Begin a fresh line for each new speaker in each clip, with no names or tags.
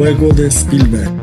El juego de Spielberg.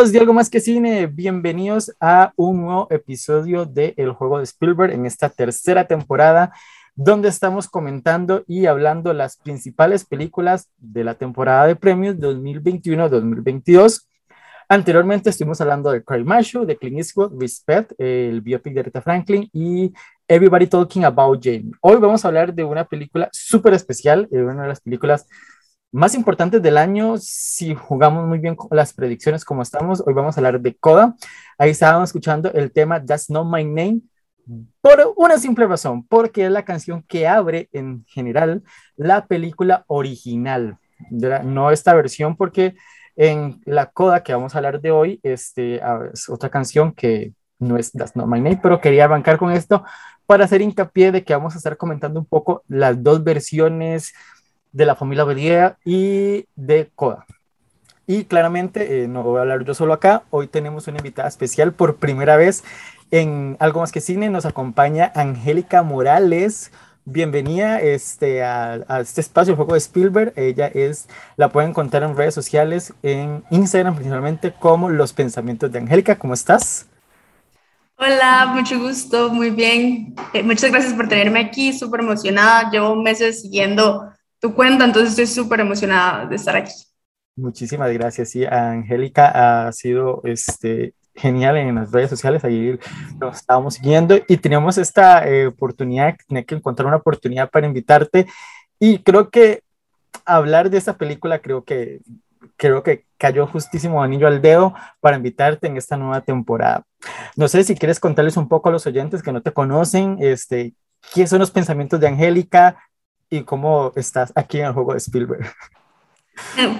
De Algo Más que Cine, bienvenidos a un nuevo episodio de El Juego de Spielberg en esta tercera temporada, donde estamos comentando y hablando las principales películas de la temporada de premios 2021-2022. Anteriormente estuvimos hablando de Cry Macho, de Clint Eastwood, Respect, el biopic de Rita Franklin y Everybody Talking About Jane. Hoy vamos a hablar de una película súper especial, eh, una de las películas más importantes del año, si jugamos muy bien con las predicciones como estamos, hoy vamos a hablar de Coda. Ahí estábamos escuchando el tema That's Not My Name por una simple razón, porque es la canción que abre en general la película original, no esta versión, porque en la Coda que vamos a hablar de hoy este, es otra canción que no es That's Not My Name, pero quería arrancar con esto para hacer hincapié de que vamos a estar comentando un poco las dos versiones de la familia Belier y de Coda. Y claramente, eh, no voy a hablar yo solo acá, hoy tenemos una invitada especial por primera vez en Algo Más que Cine, nos acompaña Angélica Morales. Bienvenida este, a, este espacio, el juego de Spielberg. Ella es, la pueden encontrar en redes sociales, en Instagram principalmente, como Los Pensamientos de Angélica. ¿Cómo estás?
Hola, mucho gusto, muy bien. Eh, muchas gracias por tenerme aquí, súper emocionada. Llevo meses siguiendo tu cuenta, entonces estoy súper emocionada de estar aquí.
Muchísimas gracias, sí, Angélica ha sido este, genial en las redes sociales, ahí lo estábamos siguiendo y teníamos esta eh, oportunidad, tenía que encontrar una oportunidad para invitarte y creo que hablar de esta película creo que creo que cayó justísimo anillo al dedo para invitarte en esta nueva temporada. No sé si quieres contarles un poco a los oyentes que no te conocen, este, qué son los pensamientos de Angélica, y cómo estás aquí en el juego de Spielberg.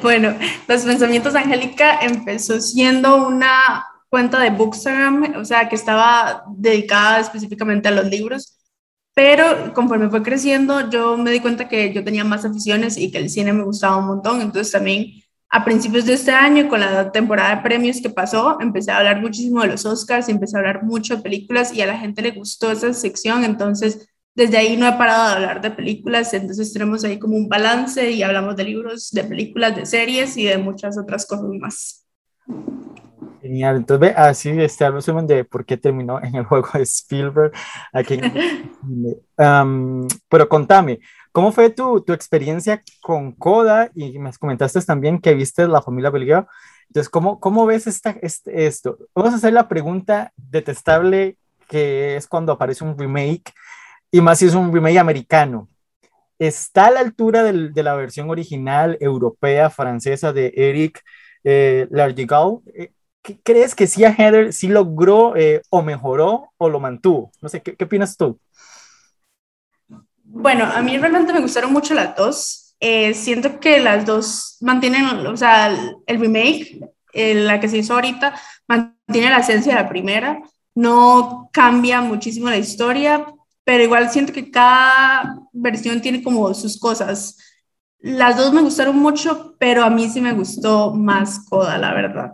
Bueno, Los Pensamientos de Angélica empezó siendo una cuenta de Bookstagram, o sea, que estaba dedicada específicamente a los libros, pero conforme fue creciendo, yo me di cuenta que yo tenía más aficiones y que el cine me gustaba un montón, entonces también a principios de este año, con la temporada de premios que pasó, empecé a hablar muchísimo de los Oscars, empecé a hablar mucho de películas y a la gente le gustó esa sección, entonces desde ahí no he parado de hablar de películas, entonces tenemos ahí como un balance y hablamos de libros, de películas, de series y de muchas otras cosas más.
Genial, entonces ve, así este el resumen de por qué terminó en el juego de Spielberg. Aquí pero contame, ¿cómo fue tu, tu, experiencia con Coda? Y me comentaste también que viste La familia Belguero. Entonces, ¿cómo, cómo ves esta, este, esto? Vamos a hacer la pregunta detestable que es cuando aparece un remake y más si es un remake americano. ¿Está a la altura de la versión original europea, francesa de Eric eh? Eh, ¿Crees que sí a Heather sí logró eh, o mejoró o lo mantuvo? No sé, ¿qué, ¿qué, opinas tú?
Bueno, a mí realmente me gustaron mucho las dos. Eh, siento que las dos mantienen, o sea, el remake, la que se hizo ahorita, mantiene la esencia de la primera. No cambia muchísimo la historia, pero igual siento que cada versión tiene como sus cosas. Las dos me gustaron mucho, pero a mí sí me gustó más Coda, la verdad.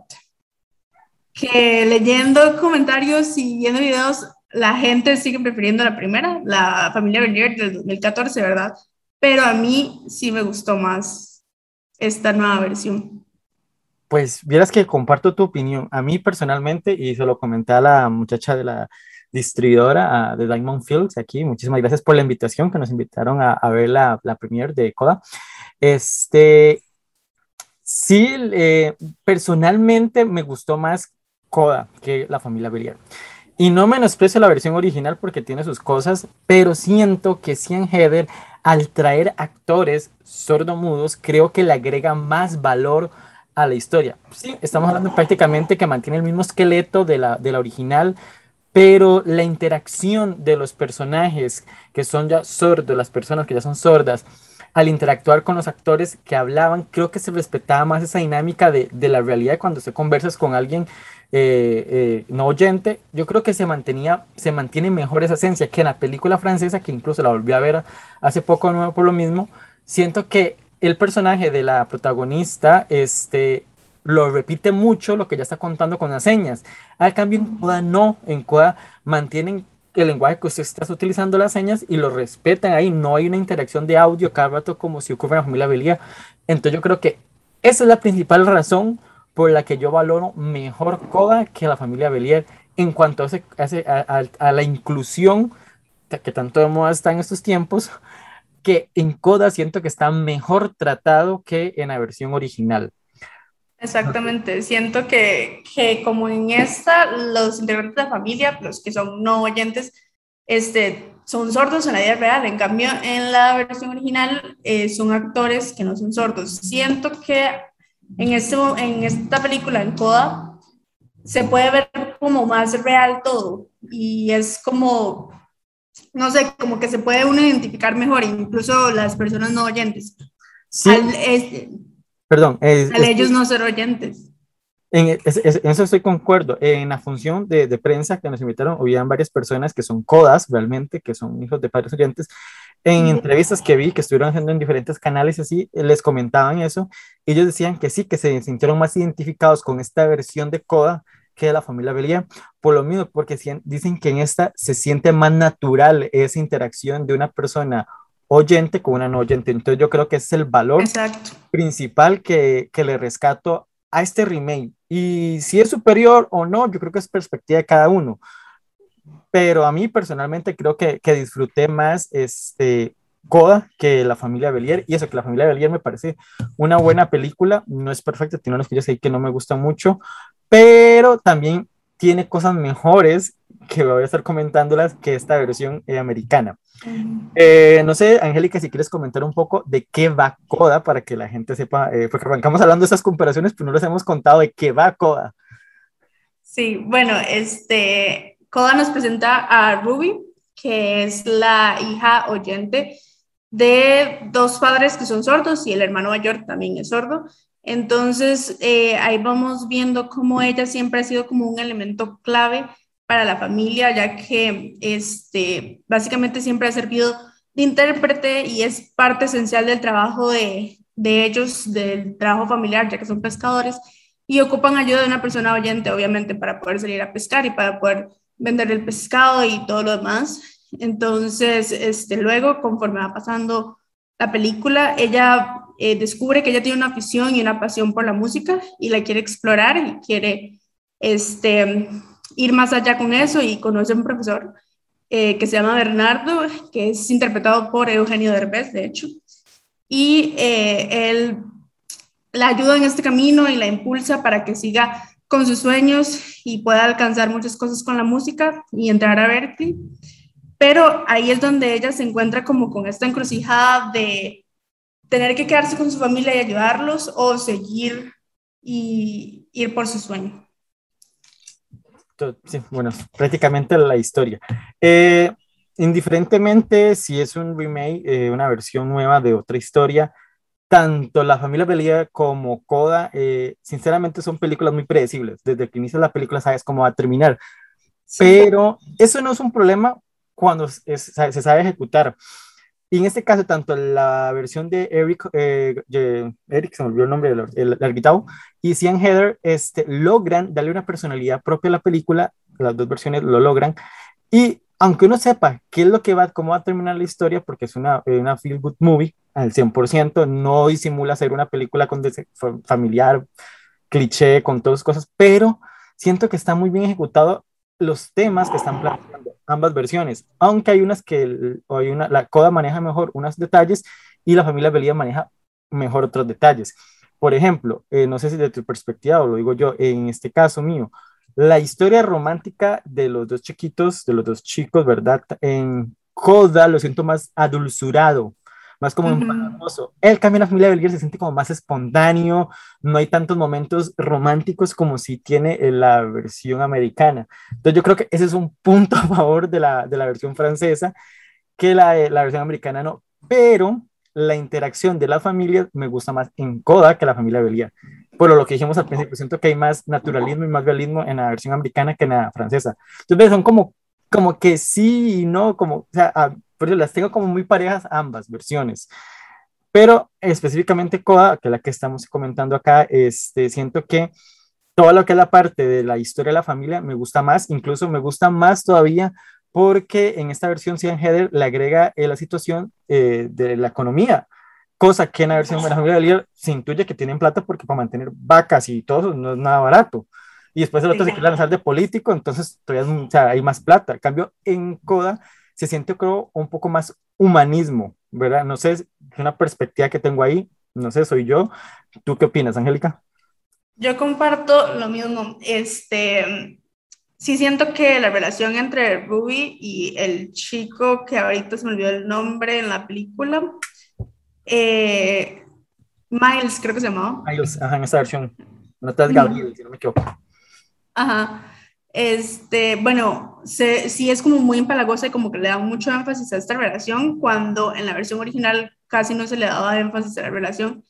Que leyendo comentarios y viendo videos, la gente sigue prefiriendo la primera, la familia Bernier del 2014, ¿verdad? Pero a mí sí me gustó más esta nueva versión.
Pues vieras que comparto tu opinión. A mí personalmente, y se lo comenté a la muchacha de la, distribuidora de Diamond Fields aquí. Muchísimas gracias por la invitación que nos invitaron a, ver la, la premiere de Coda. Este, sí, eh, personalmente me gustó más Coda que la familia Belier. Y no menosprecio la versión original porque tiene sus cosas, pero siento que Cian Heather, al traer actores sordomudos, creo que le agrega más valor a la historia. Sí, estamos hablando prácticamente que mantiene el mismo esqueleto de la, de la original, pero la interacción de los personajes que son ya sordos, las personas que ya son sordas, al interactuar con los actores que hablaban, creo que se respetaba más esa dinámica de, de la realidad cuando se conversas con alguien eh, eh, no oyente, yo creo que se mantenía, se mantiene mejor esa esencia que en la película francesa, que incluso la volví a ver hace poco nuevo por lo mismo, siento que el personaje de la protagonista, este, lo repite mucho lo que ya está contando con las señas. Al cambio en Coda no, en Coda mantienen el lenguaje que usted está utilizando las señas y lo respetan ahí, no hay una interacción de audio cada rato como si ocurre en la familia Belia. Entonces yo creo que esa es la principal razón por la que yo valoro mejor Coda que la familia Belier en cuanto a, a, la inclusión que tanto de moda está en estos tiempos, que en Coda siento que está mejor tratado que en la versión original.
Exactamente, siento que, que como en esta, los integrantes de la familia, los que son no oyentes, este, son sordos en la vida real, en cambio en la versión original eh, son actores que no son sordos. Siento que en, este, en esta película, en Coda, se puede ver como más real todo y es como, no sé, como que se puede uno identificar mejor, incluso las personas no oyentes.
Sí. Perdón.
al ellos no ser oyentes.
En, eso estoy concuerdo. En la función de, de, prensa que nos invitaron, habían varias personas que son codas realmente, que son hijos de padres oyentes. En entrevistas que vi, que estuvieron haciendo en diferentes canales así, les comentaban eso. Ellos decían que sí, que se sintieron más identificados con esta versión de coda que de la familia Belia, por lo mismo, porque dicen que en esta se siente más natural esa interacción de una persona oyente con una no oyente. Entonces yo creo que ese es el valor principal que, que le rescato a este remake. Y si es superior o no, yo creo que es perspectiva de cada uno. Pero a mí personalmente creo que, que disfruté más este Coda que La familia Belier. Y eso que La familia Belier me parece una buena película. No es perfecta, tiene unos que ahí que no me gustan mucho. Pero también tiene cosas mejores que voy a estar comentándolas que esta versión eh, americana. Eh, no sé, Angélica, si quieres comentar un poco de qué va Coda para que la gente sepa, eh, porque arrancamos hablando de esas comparaciones, pero no les hemos contado de qué va Coda.
Sí, bueno, este, Coda nos presenta a Ruby, que es la hija oyente de dos padres que son sordos y el hermano mayor también es sordo. Entonces, ahí vamos viendo cómo ella siempre ha sido como un elemento clave para la familia, ya que este, básicamente siempre ha servido de intérprete y es parte esencial del trabajo de, de ellos, del trabajo familiar, ya que son pescadores y ocupan ayuda de una persona oyente, obviamente, para poder salir a pescar y para poder vender el pescado y todo lo demás. Entonces, este, luego, conforme va pasando la película, ella eh, descubre que ella tiene una afición y una pasión por la música y la quiere explorar y quiere este, ir más allá con eso y conoce a un profesor eh, que se llama Bernardo, que es interpretado por Eugenio Derbez, de hecho, y eh, él la ayuda en este camino y la impulsa para que siga con sus sueños y pueda alcanzar muchas cosas con la música y entrar a Berkeley. Pero ahí es donde ella se encuentra como con esta encrucijada de tener que quedarse con su familia y ayudarlos o seguir y ir por su sueño
sí, bueno, prácticamente la historia. Eh, indiferentemente si es un remake, eh, una versión nueva de otra historia, tanto La familia Belia como Coda, eh, sinceramente son películas muy predecibles. Desde que inicia la película sabes cómo va a terminar. Pero eso no es un problema cuando se sabe ejecutar. Y en este caso, tanto la versión de Eric, eh, Eric se me olvidó el nombre del el, el y Cian Heather este, logran darle una personalidad propia a la película, las dos versiones lo logran, y aunque uno sepa qué es lo que va, cómo va a terminar la historia, porque es una, una feel good movie al 100%, no disimula ser una película con familiar, cliché, con todas cosas, pero siento que está muy bien ejecutado los temas que están planteando ambas versiones, aunque hay unas que hay una, la Coda maneja mejor unos detalles y la familia Belia maneja mejor otros detalles. Por ejemplo, eh, no sé si de tu perspectiva o lo digo yo, en este caso mío, la historia romántica de los dos chiquitos, de los dos chicos, ¿verdad? En Coda lo siento más adulzurado, más como un El cambio en la familia Belguer se siente como más espontáneo, no hay tantos momentos románticos como si tiene la versión americana. Entonces yo creo que ese es un punto a favor de la, de la versión francesa, que la, la versión americana no, pero la interacción de la familia me gusta más en Coda que la familia Belier. Por lo que dijimos al principio, siento que hay más naturalismo y más realismo en la versión americana que en la francesa. Entonces son como, como que sí y no, como, o sea, pero las tengo como muy parejas ambas versiones. Pero específicamente Coda, que es la que estamos comentando acá, este, siento que todo lo que es la parte de la historia de la familia me gusta más, incluso me gusta más todavía porque en esta versión Cian Heather le agrega eh, la situación eh, de la economía, cosa que en la versión de la familia se intuye que tienen plata porque para mantener vacas y todo no es nada barato. Y después el otro se quiere lanzar de político, entonces todavía o sea, hay más plata. En cambio, en Coda se siente, creo, un poco más humanismo, ¿verdad? No sé, es una perspectiva que tengo ahí, no sé, soy yo. ¿Tú qué opinas, Angélica?
Yo comparto lo mismo. Este, sí siento que la relación entre Ruby y el chico, que ahorita se me olvidó el nombre en la película, eh, Miles, creo que se llamaba.
Miles, ajá, en esta versión. No estás Gabriel, si no me equivoco.
Ajá. Este, bueno, sí es como muy empalagosa y como que le da mucho énfasis a esta relación, cuando en la versión original casi no se le daba énfasis a la relación.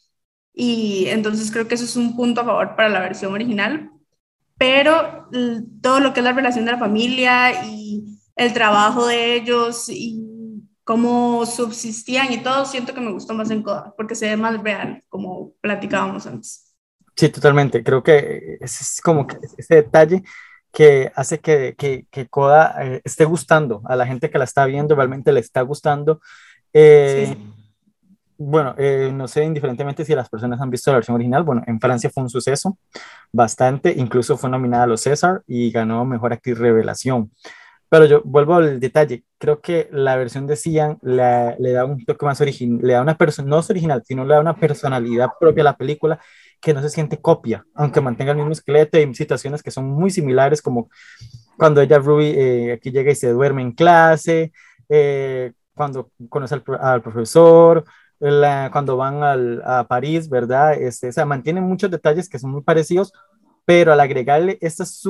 Y entonces creo que eso es un punto a favor para la versión original. Pero todo lo que es la relación de la familia y el trabajo de ellos y cómo subsistían y todo, siento que me gustó más en Coda, porque se ve más real, como platicábamos antes.
Sí, totalmente. Creo que es como que ese detalle que hace que, que, que Coda eh, esté gustando a la gente que la está viendo, realmente le está gustando. Eh, bueno, eh, no sé indiferentemente si las personas han visto la versión original. Bueno, en Francia fue un suceso bastante, incluso fue nominada a los César y ganó Mejor Actriz Revelación. Pero yo vuelvo al detalle, creo que la versión de Cian le, le da un toque más original, le da una persona, no es original, sino le da una personalidad propia a la película que no se siente copia, aunque mantenga el mismo esqueleto. Hay situaciones que son muy similares, como cuando ella, Ruby, eh, aquí llega y se duerme en clase, eh, cuando conoce al, profesor, cuando van al, a París, ¿verdad? Este, o sea, mantiene muchos detalles que son muy parecidos, pero al agregarle estas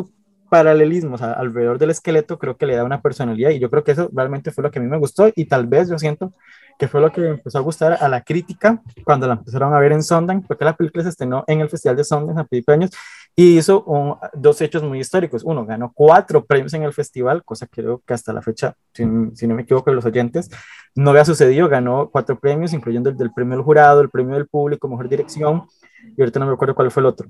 paralelismos alrededor del esqueleto, creo que le da una personalidad y yo creo que eso realmente fue lo que a mí me gustó y tal vez yo siento que fue lo que empezó a gustar a la crítica cuando la empezaron a ver en Sundance, porque la película se estrenó en el Festival de Sundance a principios años y hizo dos hechos muy históricos. Uno, ganó cuatro premios en el festival, cosa que creo que hasta la fecha, si, no me equivoco, los oyentes, no había sucedido. Ganó cuatro premios, incluyendo el del premio del jurado, el premio del público, mejor dirección, y ahorita no me acuerdo cuál fue el otro.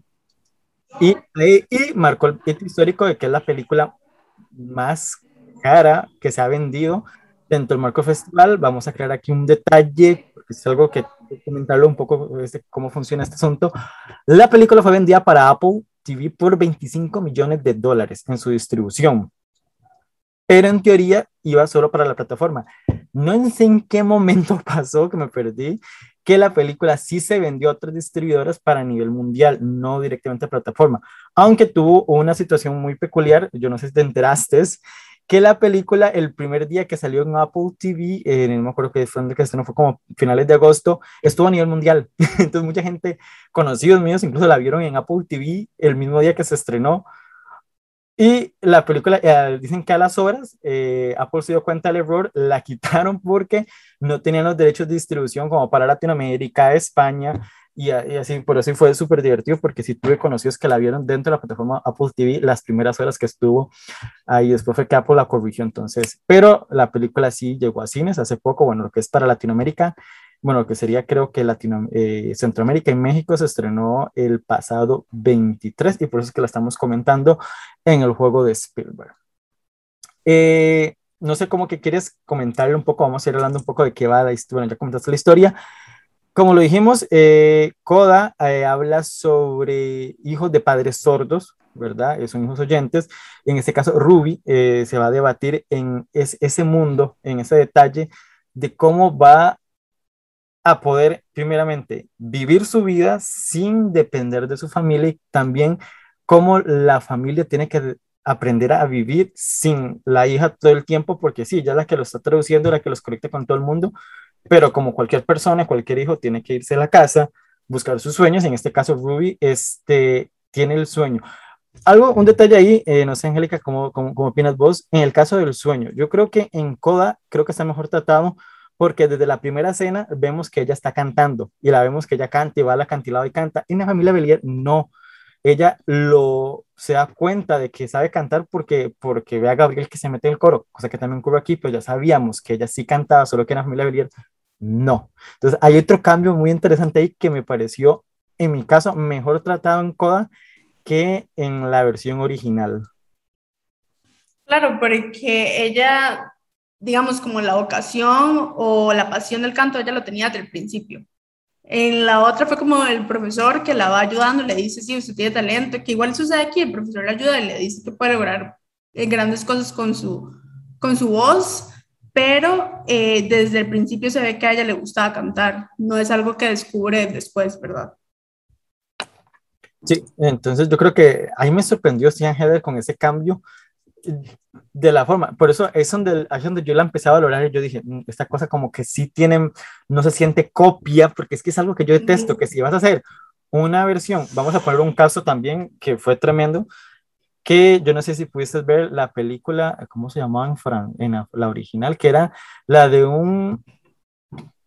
Y, y marcó el hecho histórico de que es la película más cara que se ha vendido dentro del marco festival. Vamos a crear aquí un detalle, porque es algo que comentarlo un poco cómo funciona este asunto. La película fue vendida para Apple TV por 25 millones de dólares en su distribución, pero en teoría iba solo para la plataforma. No sé en qué momento pasó que me perdí que la película sí se vendió a otras distribuidoras para nivel mundial, no directamente a plataforma, aunque tuvo una situación muy peculiar, yo no sé si te enteraste, que la película el primer día que salió en Apple TV, eh, no me acuerdo que fue, que no fue como finales de agosto, estuvo a nivel mundial. Entonces mucha gente, conocidos míos, incluso la vieron en Apple TV el mismo día que se estrenó. Y la película, eh, dicen que a las horas eh, Apple se dio cuenta del error, la quitaron porque no tenían los derechos de distribución como para Latinoamérica, España, y, así, por eso fue súper divertido, porque sí tuve conocidos que la vieron dentro de la plataforma Apple TV las primeras horas que estuvo ahí, después fue que Apple la corrigió entonces, pero la película sí llegó a cines hace poco, bueno, lo que es para Latinoamérica, bueno, que sería creo que Latino, eh, Centroamérica y México se estrenó el pasado 23 y por eso es que la estamos comentando en el juego de Spielberg. Eh, no sé cómo que quieres comentarle un poco, vamos a ir hablando un poco de qué va la historia, bueno, ya comentaste la historia, como lo dijimos, eh, Coda eh, habla sobre hijos de padres sordos, ¿verdad? Son hijos oyentes. En este caso, Ruby eh, se va a debatir en ese mundo, en ese detalle de cómo va a poder, primeramente, vivir su vida sin depender de su familia y también cómo la familia tiene que aprender a vivir sin la hija todo el tiempo, porque sí, ya la que lo está traduciendo, la que los conecta con todo el mundo, pero como cualquier persona, cualquier hijo tiene que irse a la casa, buscar sus sueños, en este caso Ruby este, tiene el sueño. Algo, un detalle ahí, eh, no sé, Angélica, ¿cómo, cómo, cómo opinas vos? En el caso del sueño, yo creo que en Coda, creo que está mejor tratado porque desde la primera escena vemos que ella está cantando y la vemos que ella canta y va al acantilado y canta. En la familia Belier no. Ella lo se da cuenta de que sabe cantar porque, porque ve a Gabriel que se mete en el coro, cosa que también ocurre aquí, pero ya sabíamos que ella sí cantaba, solo que en la familia Belier no. Entonces hay otro cambio muy interesante ahí que me pareció, en mi caso, mejor tratado en Coda que en la versión original.
Claro, porque ella digamos, como la vocación o la pasión del canto, ella lo tenía desde el principio. En la otra fue como el profesor que la va ayudando, le dice, sí, usted tiene talento, que igual sucede aquí, el profesor le ayuda y le dice que puede lograr eh, grandes cosas con su, con su voz, pero eh, desde el principio se ve que a ella le gustaba cantar, no es algo que descubre después, ¿verdad?
Sí, entonces yo creo que ahí me sorprendió Stian Heather con ese cambio, de la forma, por eso es donde, es donde yo la empecé a valorar y yo dije, mm, esta cosa como que sí tienen, no se siente copia, porque es que es algo que yo detesto, que si vas a hacer una versión, vamos a poner un caso también que fue tremendo, que yo no sé si pudiste ver la película, ¿cómo se llamaba en, Fran, en la, original? Que era la de un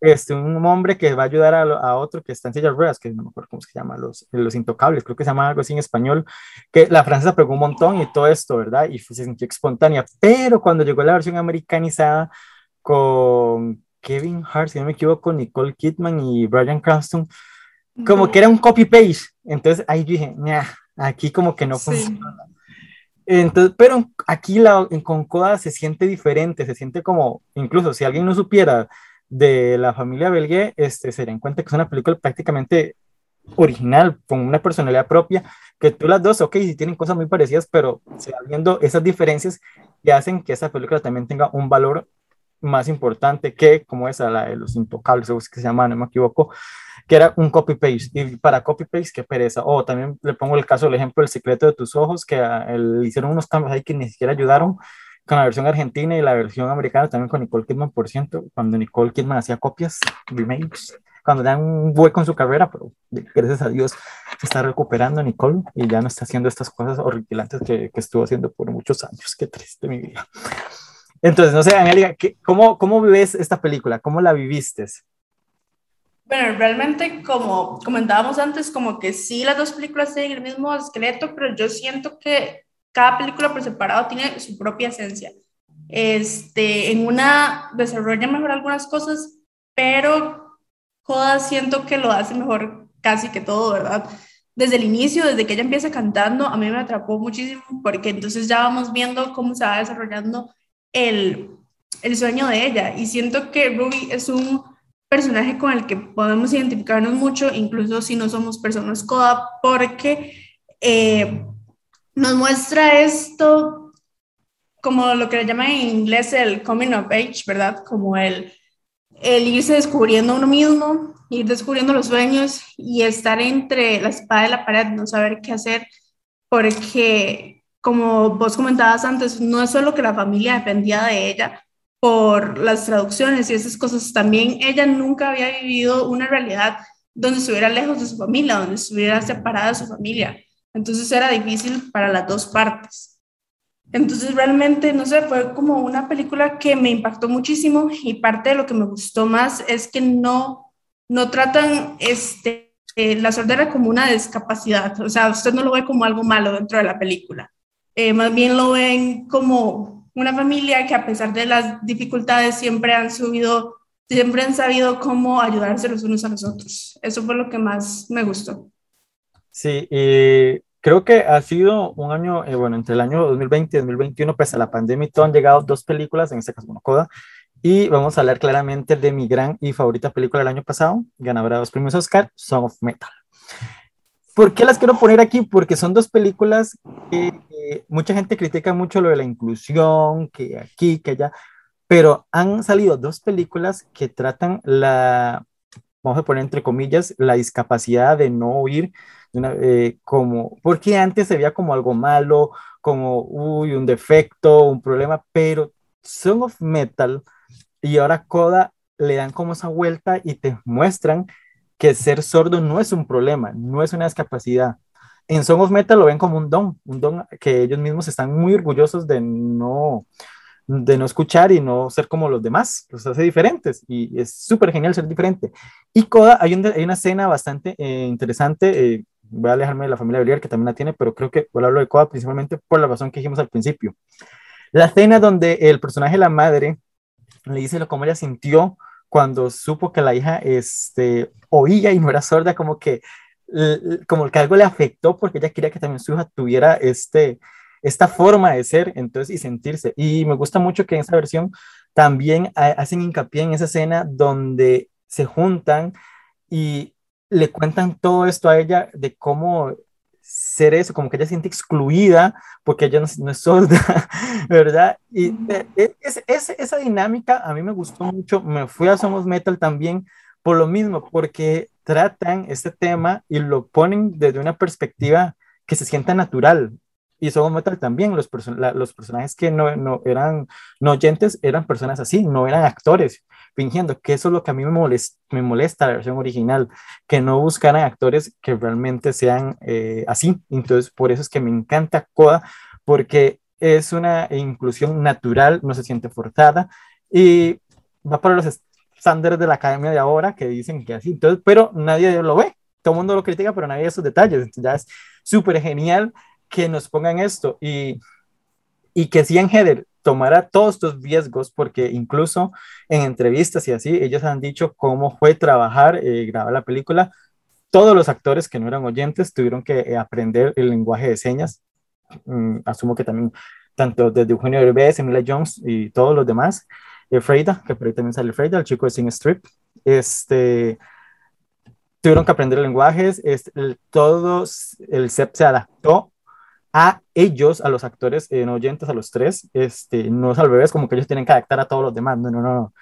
este, un hombre que va a ayudar a, otro que está en silla de ruedas, que no me acuerdo cómo se llama, los, los intocables, creo que se llama algo así en español, que la francesa pegó un montón y todo esto, ¿verdad? Y se sintió espontánea, pero cuando llegó la versión americanizada con Kevin Hart, si no me equivoco, Nicole Kidman y Brian Cranston, como que era un copy-paste, entonces ahí dije, aquí como que no funciona. Entonces, pero aquí la, en Concoda se siente diferente, se siente como, incluso si alguien no supiera de la familia Belgué, este, se den cuenta que es una película prácticamente original, con una personalidad propia, que tú las dos, ok, sí tienen cosas muy parecidas, pero se viendo esas diferencias que hacen que esa película también tenga un valor más importante que como esa, la de los intocables, que se llama, no me equivoco, que era un copy-paste, y para copy-paste, qué pereza, o también le pongo el caso, el ejemplo, El secreto de tus ojos, que le hicieron unos cambios ahí que ni siquiera ayudaron, con la versión argentina y la versión americana también con Nicole Kidman, por ciento, cuando Nicole Kidman hacía copias, remakes, cuando dan un hueco en su carrera, pero gracias a Dios se está recuperando Nicole y ya no está haciendo estas cosas horripilantes que, que estuvo haciendo por muchos años. Qué triste mi vida. Entonces, no sé, Angélica, ¿cómo, ¿cómo ves esta película? ¿Cómo la viviste?
Bueno, realmente, como comentábamos antes, como que sí, las dos películas tienen el mismo esqueleto, pero yo siento que cada película por separado tiene su propia esencia. Este, en una desarrolla mejor algunas cosas, pero Coda siento que lo hace mejor casi que todo, ¿verdad? Desde el inicio, desde que ella empieza cantando, a mí me atrapó muchísimo porque entonces ya vamos viendo cómo se va desarrollando el, el sueño de ella. Y siento que Ruby es un personaje con el que podemos identificarnos mucho, incluso si no somos personas Coda, porque eh, nos muestra esto como lo que le llaman en inglés el coming of age, ¿verdad? Como el, el irse descubriendo uno mismo, ir descubriendo los sueños y estar entre la espada y la pared, no saber qué hacer, porque como vos comentabas antes, no es solo que la familia dependía de ella por las traducciones y esas cosas, también ella nunca había vivido una realidad donde estuviera lejos de su familia, donde estuviera separada de su familia. Entonces era difícil para las dos partes. Entonces realmente, no sé, fue como una película que me impactó muchísimo y parte de lo que me gustó más es que no, no tratan este, eh, la sordera como una discapacidad. O sea, usted no lo ve como algo malo dentro de la película. Eh, más bien lo ven como una familia que a pesar de las dificultades siempre han subido, siempre han sabido cómo ayudarse los unos a los otros. Eso fue lo que más me gustó.
Sí, y creo que ha sido un año, eh, bueno, entre el año 2020 y 2021, pese a la pandemia y todo, han llegado dos películas, en este caso, una coda, y vamos a hablar claramente de mi gran y favorita película del año pasado, ganadora de los premios Oscar, Song of Metal. ¿Por qué las quiero poner aquí? Porque son dos películas que mucha gente critica mucho lo de la inclusión, que aquí, que allá, pero han salido dos películas que tratan la, vamos a poner entre comillas, la discapacidad de no oír, eh, como, porque antes se veía como algo malo, como, uy, un defecto, un problema, pero Song of Metal y ahora Coda le dan como esa vuelta y te muestran que ser sordo no es un problema, no es una discapacidad. En Song of Metal lo ven como un don, un don que ellos mismos están muy orgullosos de no, de no escuchar y no ser como los demás, los hace diferentes y es súper genial ser diferente. Y Coda, hay, hay una escena bastante eh, interesante, eh, voy a alejarme de la familia Belier que también la tiene, pero creo que voy a hablar de Coda principalmente por la razón que dijimos al principio. La escena donde el personaje, la madre, le dice lo cómo ella sintió cuando supo que la hija este, oía y no era sorda, como que, como que algo le afectó porque ella quería que también su hija tuviera este, esta forma de ser, entonces, y sentirse. Y me gusta mucho que en esa versión también hacen hincapié en esa escena donde se juntan y le cuentan todo esto a ella de cómo ser eso, como que ella se siente excluida porque ella no, es sorda, ¿verdad? Y e, e, es, esa dinámica a mí me gustó mucho, me fui a Somos Metal también por lo mismo, porque tratan este tema y lo ponen desde una perspectiva que se sienta natural, y Somos Metal también, los, los personajes que no, no, eran no oyentes eran personas así, no eran actores fingiendo, que eso es lo que a mí me molesta, me molesta la versión original, que no buscaran actores que realmente sean eh, así. Entonces, por eso es que me encanta Coda, porque es una inclusión natural, no se siente forzada y va para los estándares de la academia de ahora que dicen que así, entonces, pero nadie lo ve, todo el mundo lo critica, pero nadie ve esos detalles, entonces ya es súper genial que nos pongan esto y, y que Heather tomara todos estos riesgos, porque incluso en entrevistas y así, ellos han dicho cómo fue trabajar, eh, grabar la película. Todos los actores que no eran oyentes tuvieron que eh, aprender el lenguaje de señas. Mm, asumo que también, tanto desde Eugenio Derbez, Emilia Jones y todos los demás. Eh, Freida, que por ahí también sale Freida, el chico de Sing Strip. Este, tuvieron que aprender lenguajes, este, el, todos, el CEP se adaptó a ellos, a los actores eh, no oyentes, a los tres, este, no es al revés, como que ellos tienen que adaptar a todos los demás, no, no, no.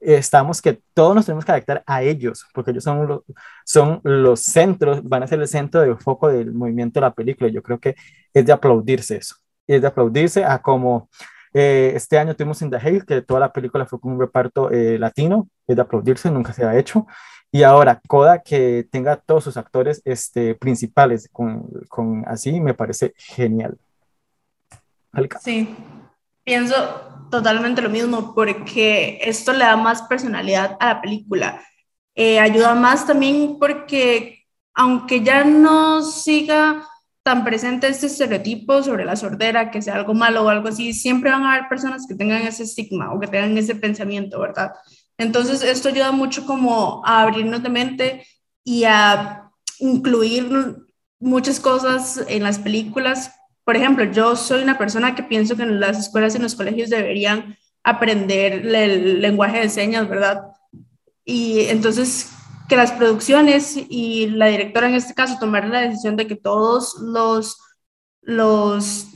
Estamos que todos nos tenemos que adaptar a ellos, porque ellos son, los, son los centros, van a ser el centro de foco del movimiento de la película. Yo creo que es de aplaudirse eso, es de aplaudirse a como eh, este año tuvimos In the Hail, que toda la película fue con un reparto eh, latino, es de aplaudirse, nunca se ha hecho. Y ahora, Coda, que tenga todos sus actores este, principales con, con así, me parece genial.
Sí, pienso totalmente lo mismo, porque esto le da más personalidad a la película. Eh, ayuda más también porque, aunque ya no siga tan presente este estereotipo sobre la sordera, que sea algo malo o algo así, siempre van a haber personas que tengan ese estigma o que tengan ese pensamiento, ¿verdad? Entonces, esto ayuda mucho como a abrirnos de mente y a incluir muchas cosas en las películas. Por ejemplo, yo soy una persona que pienso que en las escuelas y en los colegios deberían aprender el lenguaje de señas, ¿verdad? Y entonces que las producciones y la directora en este caso tomaron la decisión de que todos los, los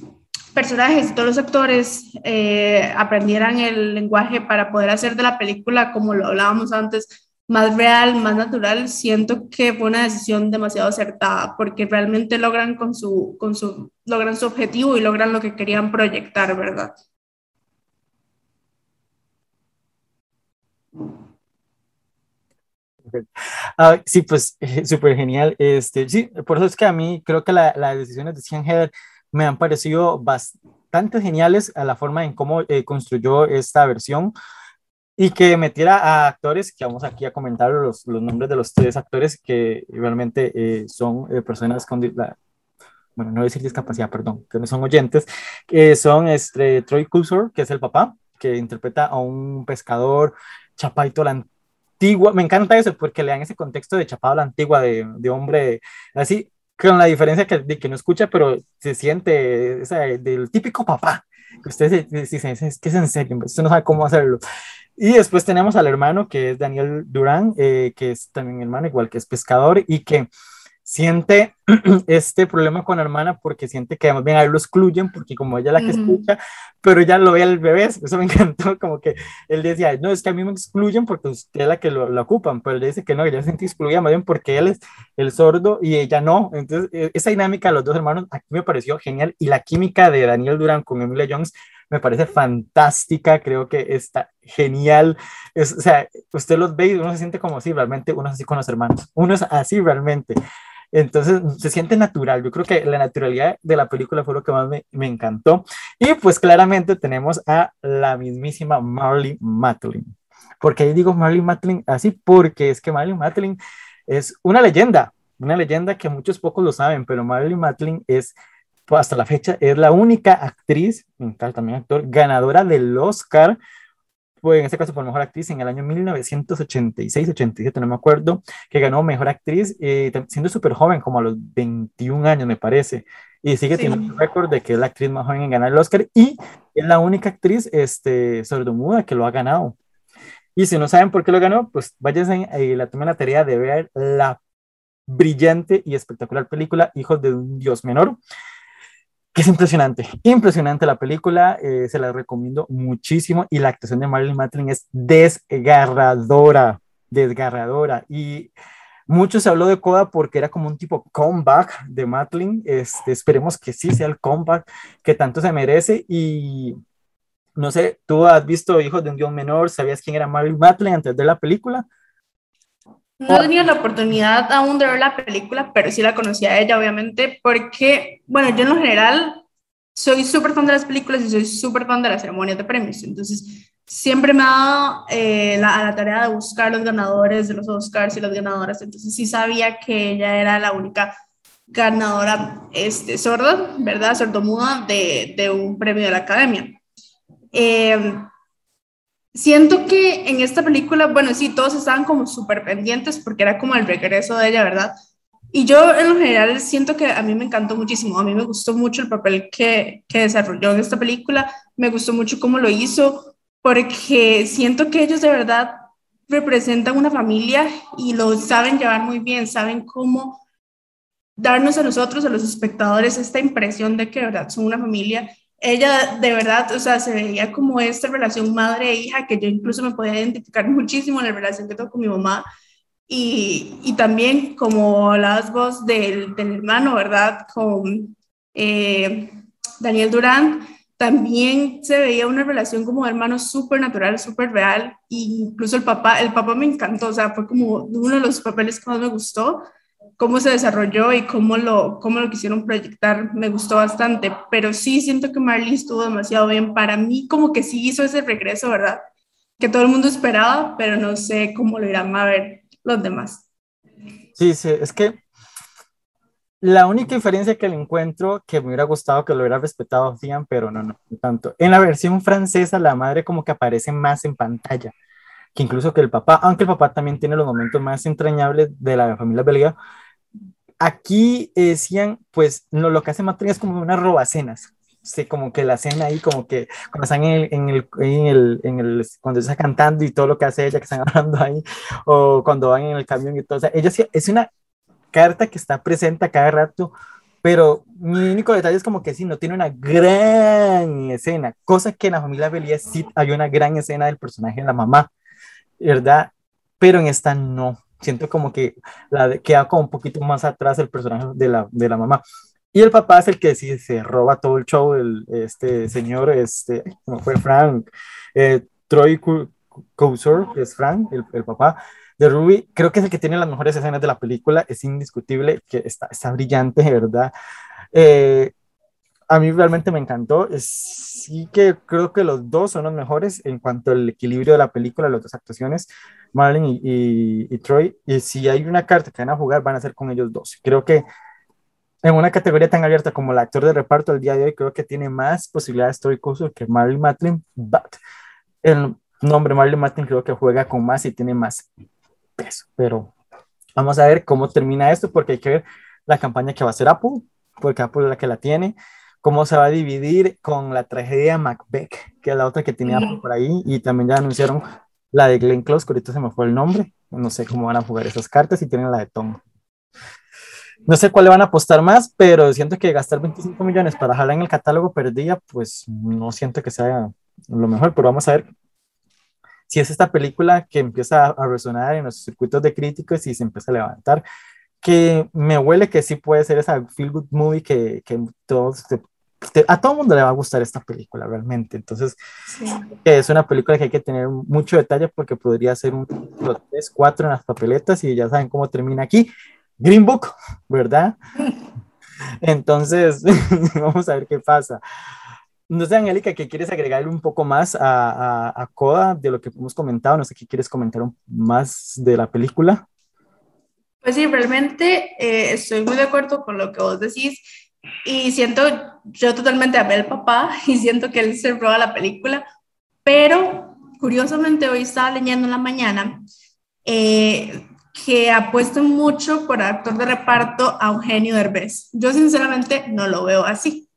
personajes, todos los actores eh, aprendieran el lenguaje para poder hacer de la película, como lo hablábamos antes, más real, más natural, siento que fue una decisión demasiado acertada, porque realmente logran con su, con su, logran su objetivo y logran lo que querían proyectar, ¿verdad?
Ah, sí, pues súper genial. Este, sí, por eso es que a mí creo que las decisiones de Sean Heather me han parecido bastante geniales a la forma en cómo eh, construyó esta versión y que metiera a actores, que vamos aquí a comentar los, los nombres de los tres actores que realmente eh, son eh, personas con, la, bueno, no decir discapacidad, perdón, que no son oyentes, que son este, Troy Cursor, que es el papá, que interpreta a un pescador chapaito la antigua, me encanta eso porque le dan ese contexto de chapado la antigua, de, de hombre así, con la diferencia que, de que no escucha, pero se siente del típico papá, que ustedes dicen, es que es en serio, usted no sabe cómo hacerlo. Y después tenemos al hermano, que es Daniel Durán, eh, que es también hermano, igual que es pescador, y que siente este problema con la hermana porque siente que más bien a él lo excluyen porque como ella es la que escucha, pero ella lo ve al bebé, eso me encantó, como que él decía, no, es que a mí me excluyen porque usted es la que lo, ocupan, pero él dice que no, ella se siente excluida más bien porque él es el sordo y ella no, entonces e, esa dinámica de los dos hermanos aquí me pareció genial y la química de Daniel Durán con Emilia Jones me parece fantástica, creo que está genial. Es, o sea, usted los ve y uno se siente como si realmente uno es así con los hermanos, uno es así realmente. Entonces se siente natural. Yo creo que la naturalidad de la película fue lo que más me, me encantó. Y pues claramente tenemos a la mismísima Marley Matlin. ¿Por qué digo Marley Matlin así? Porque es que Marley Matlin es una leyenda, una leyenda que muchos pocos lo saben, pero Marley Matlin es hasta la fecha es la única actriz, también actor, ganadora del Oscar fue en este caso por Mejor Actriz en el año 1986, 87, no me acuerdo, que ganó Mejor Actriz eh, siendo súper joven, como a los 21 años me parece, y sigue teniendo el récord de que es la actriz más joven en ganar el Oscar y es la única actriz este, sordomuda que lo ha ganado. Y si no saben por qué lo ganó, pues váyanse y la tomen la tarea de ver la brillante y espectacular película Hijos de un Dios Menor es impresionante, impresionante la película, eh, se la recomiendo muchísimo y la actuación de Marilyn Matlin es desgarradora, desgarradora. Y mucho se habló de Coda porque era como un tipo comeback de Matlin, este, esperemos que sí sea el comeback que tanto se merece. Y no sé, tú has visto Hijos de un Dios Menor, ¿sabías quién era Marilyn Matlin antes de la película?
No he tenido la oportunidad aún de ver la película, pero sí la conocía a ella, obviamente, porque, bueno, yo en lo general soy súper fan de las películas y soy súper fan de las ceremonias de premios. Entonces, siempre me ha dado eh, la, la, tarea de buscar los ganadores de los Oscars y las ganadoras. Entonces, sí sabía que ella era la única ganadora este, sorda, ¿verdad? Sordomuda de, de un premio de la academia. Eh, Siento que en esta película, bueno, sí, todos estaban como súper pendientes porque era como el regreso de ella, ¿verdad? Y yo en lo general siento que a mí me encantó muchísimo, a mí me gustó mucho el papel que, que desarrolló en esta película, me gustó mucho cómo lo hizo, porque siento que ellos de verdad representan una familia y lo saben llevar muy bien, saben cómo darnos a nosotros, a los espectadores, esta impresión de que de verdad son una familia ella de verdad, o sea, se veía como esta relación madre-hija que yo incluso me podía identificar muchísimo en la relación que tengo con mi mamá. Y, y también como las voz del, del hermano, ¿verdad? Con eh, Daniel Durán, también se veía una relación como hermano súper natural, súper real, e incluso el papá, el papá me encantó, o sea, fue como uno de los papeles que más me gustó, cómo se desarrolló y cómo lo, cómo lo quisieron proyectar me gustó bastante, pero sí siento que Marley estuvo demasiado bien. Para mí como que sí hizo ese regreso, ¿verdad? Que todo el mundo esperaba, pero no sé cómo lo irán a ver los demás.
Sí, sí, es que la única diferencia que le encuentro, que me hubiera gustado que lo hubiera respetado Fian, pero no, no, tanto. En la versión francesa, la madre como que aparece más en pantalla, que incluso que el papá, aunque el papá también tiene los momentos más entrañables de la familia belga, Aquí decían, pues no, lo que hace Matri es como unas robacenas. Sí, como que la cena ahí, como que cuando están en el, en el, en el, en el, cuando está cantando y todo lo que hace ella, que están hablando ahí, o cuando van en el camión y todo. O sea, ella sí, es una carta que está presente a cada rato, pero mi único detalle es como que sí, no tiene una gran escena, cosa que en la familia Belia sí hay una gran escena del personaje de la mamá, ¿verdad? Pero en esta no siento como que la queda como un poquito más atrás el personaje de la, de la mamá. Y el papá es el que sí se roba todo el show, el, este señor, este, como fue Frank, eh, Troy Kousor, que es Frank, el, el, papá de Ruby, creo que es el que tiene las mejores escenas de la película, es indiscutible, que está, está brillante, ¿verdad? Eh, a mí realmente me encantó. Sí que creo que los dos son los mejores en cuanto al equilibrio de la película, las dos actuaciones, Marlon y, Troy. Y si hay una carta que van a jugar, van a ser con ellos dos. Creo que en una categoría tan abierta como el actor de reparto el día de hoy, creo que tiene más posibilidades Troy Kossur que Marlon Matlin, but el nombre Marlon Matlin creo que juega con más y tiene más peso. Pero vamos a ver cómo termina esto, porque hay que ver la campaña que va a hacer Apple, porque Apple es la que la tiene cómo se va a dividir con la tragedia Macbeth, que es la otra que tenía por ahí, y también ya anunciaron la de Glenn Close, que ahorita se me fue el nombre, no sé cómo van a jugar esas cartas, y tienen la de Tom. no sé cuál le van a apostar más, pero siento que gastar 25 millones para dejarla en el catálogo perdida, pues no siento que sea lo mejor, pero vamos a ver si es esta película que empieza a, resonar en los circuitos de críticos y se empieza a levantar, que me huele que sí puede ser esa feel good movie que, que todos, a todo el mundo le va a gustar esta película realmente. Entonces, es una película que hay que tener mucho detalle porque podría ser un 3, 4 en las papeletas y ya saben cómo termina aquí. Green Book, ¿verdad? Entonces, vamos a ver qué pasa. No sé, Angélica, ¿qué quieres agregarle un poco más a, a, Coda de lo que hemos comentado? No sé qué quieres comentar más de la película.
Pues sí, realmente eh, estoy muy de acuerdo con lo que vos decís y siento, yo totalmente amé al papá y siento que él se roba la película, pero curiosamente hoy estaba leyendo en la mañana eh, que apuesto mucho por actor de reparto a Eugenio Derbez. Yo sinceramente no lo veo así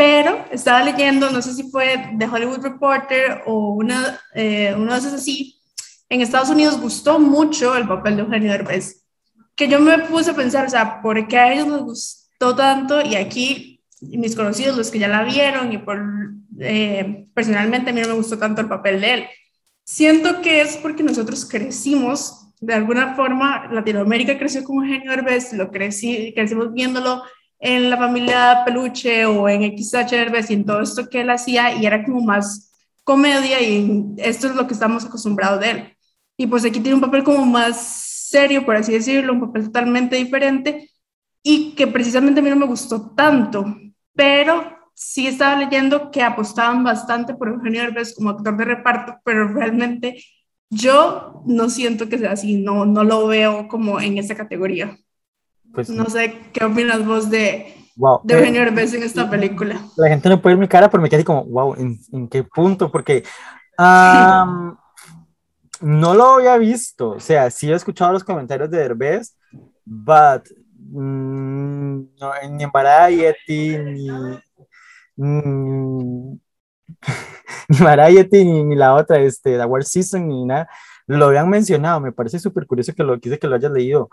pero estaba leyendo, no sé si fue The Hollywood Reporter o una, eh, uno de esos así, en Estados Unidos gustó mucho el papel de Eugenio Derbez, que yo me puse a pensar, o sea, ¿por qué a ellos les gustó tanto? Y aquí mis conocidos, los que ya la vieron, y por, eh, personalmente a mí no me gustó tanto el papel de él. Siento que es porque nosotros crecimos, de alguna forma, Latinoamérica creció con Eugenio Derbez, lo crecí, crecimos viéndolo en la familia Peluche o en XH Derbez y en todo esto que él hacía y era como más comedia y esto es lo que estamos acostumbrados de él. Y pues aquí tiene un papel como más serio, por así decirlo, un papel totalmente diferente y que precisamente a mí no me gustó tanto, pero sí estaba leyendo que apostaban bastante por Eugenio Derbez como actor de reparto, pero realmente yo no siento que sea así, no, no lo veo como en esa categoría. Pues, no sé qué opinas vos de, de Eugenio Derbez en esta película.
La gente no puede ver mi cara, pero me quedé como, wow, ¿en, qué punto? Porque no lo había visto. O sea, sí he escuchado los comentarios de Derbez, but mm, ni en Variety, ni, ni, ni Variety, ni, la otra, este, la World Season, ni nada, lo habían mencionado. Me parece súper curioso que lo quise que lo hayas leído.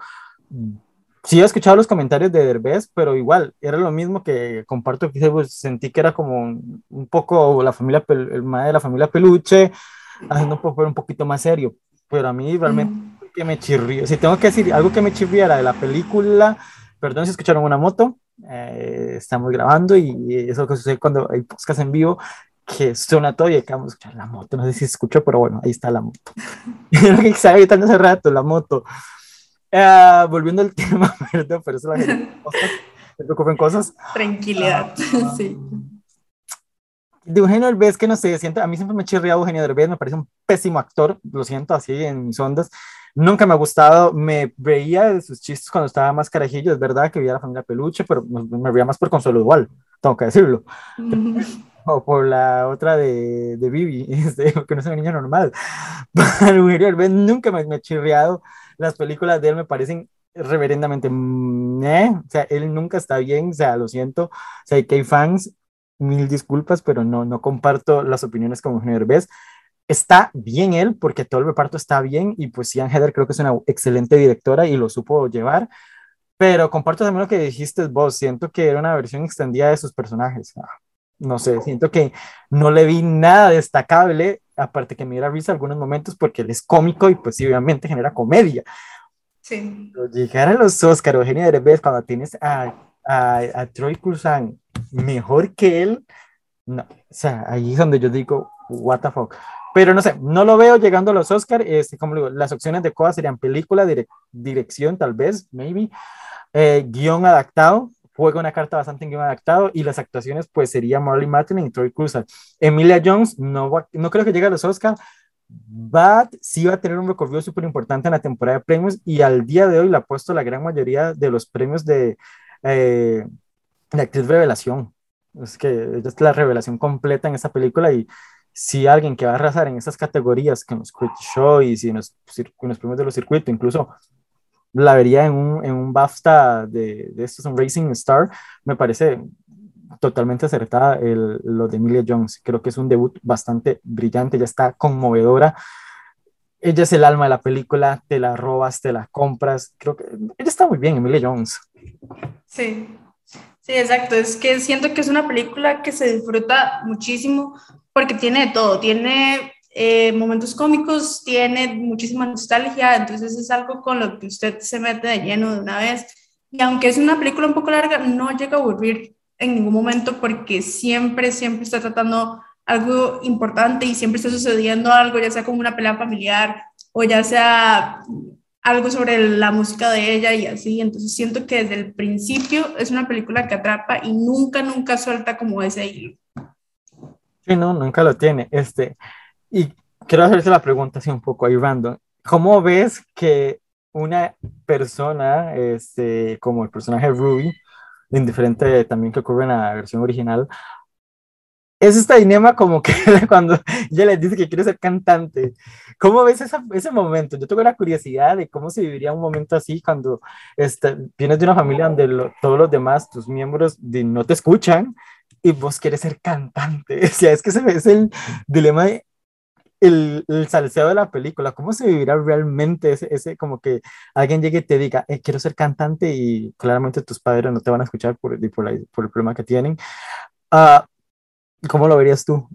Sí he escuchado los comentarios de Derbez, pero igual, era lo mismo que comparto que pues, sentí que era como un, poco la familia, el madre de la familia Peluche, haciendo un, un poquito más serio, pero a mí realmente que me chirrió, si tengo que decir algo que me chirriera de la película, perdón si escucharon una moto, eh, estamos grabando y, eso que sucede cuando hay podcast en vivo, que suena todo y acabamos de escuchar la moto, no sé si se escuchó, pero bueno, ahí está la moto. lo que estaba gritando hace rato, la moto. Uh, volviendo al tema, ¿verdad? Por eso la gente se preocupen cosas.
Tranquilidad, uh, sí.
De Eugenio Derbez, que no sé, siento, a mí siempre me ha chirriado Eugenio Derbez, me parece un pésimo actor, lo siento así en mis ondas. Nunca me ha gustado, me veía de sus chistes cuando estaba más carajillo, es verdad que veía a la familia Peluche, pero me veía más por Consuelo igual, tengo que decirlo. O por la otra de, de Vivi, este, que no es una niña normal. Eugenio Derbez nunca me, me ha chirriado las películas de él me parecen reverendamente, eh, o sea, él nunca está bien, o sea, lo siento, o sea, que hay fans, mil disculpas, pero no, no comparto las opiniones como Eugenio Derbez. Está bien él, porque todo el reparto está bien, y pues Ian Heather creo que es una excelente directora y lo supo llevar, pero comparto también lo que dijiste vos, siento que era una versión extendida de sus personajes. Ah, no sé, siento que no le vi nada destacable aparte que me diera risa algunos momentos porque él es cómico y pues obviamente genera comedia.
Sí.
llegar a los Oscar, Eugenio Derbez, cuando tienes a, a, a Troy Cruzan mejor que él, no, o sea, ahí es donde yo digo, what the fuck. Pero no sé, no lo veo llegando a los Oscar, este, como digo, las opciones de cosas serían película, dirección tal vez, maybe, eh, guion adaptado, juega una carta bastante bien adaptado y las actuaciones pues sería Marley Martin y Troy Cruz. Emilia Jones no, no creo que llegue a los Oscars, but sí va a tener un recorrido súper importante en la temporada de premios y al día de hoy le ha puesto la gran mayoría de los premios de, eh, de actriz revelación. Es que es la revelación completa en esta película y si alguien que va a arrasar en esas categorías, que en los Choice y en los, en los premios de los circuitos, incluso la vería en un, en un BAFTA de, de estos, un Racing Star, me parece totalmente acertada el, lo de Emilia Jones. Creo que es un debut bastante brillante, ya está conmovedora. ella es el alma de la película, te la robas, te la compras. Creo que ella está muy bien, Emilia Jones.
Sí, sí, exacto. Es que siento que es una película que se disfruta muchísimo porque tiene de todo. Tiene eh, momentos cómicos, tiene muchísima nostalgia, entonces es algo con lo que usted se mete de lleno de una vez. Y aunque es una película un poco larga, no llega a aburrir en ningún momento porque siempre, siempre está tratando algo importante y siempre está sucediendo algo, ya sea como una pelea familiar o ya sea algo sobre la música de ella y así. Entonces siento que desde el principio es una película que atrapa y nunca, nunca suelta como ese hilo.
Sí, no, nunca lo tiene. Este, y quiero hacerte la pregunta así un poco ahí random. ¿Cómo ves que una persona, este, como el personaje Ruby, indiferente también que ocurre en la versión original, es esta dilema como que cuando ella le dice que quiere ser cantante. ¿Cómo ves ese momento? Yo tengo la curiosidad de cómo se viviría un momento así cuando este, vienes de una familia donde todos los demás, tus miembros, no te escuchan y vos quieres ser cantante. O sea, es que ese es el dilema de el, el salseo de la película, ¿cómo se vivirá realmente ese, ese como que alguien llegue y te diga, eh, quiero ser cantante y claramente tus padres no te van a escuchar por, por, el problema que tienen? Uh, ¿Cómo lo verías tú?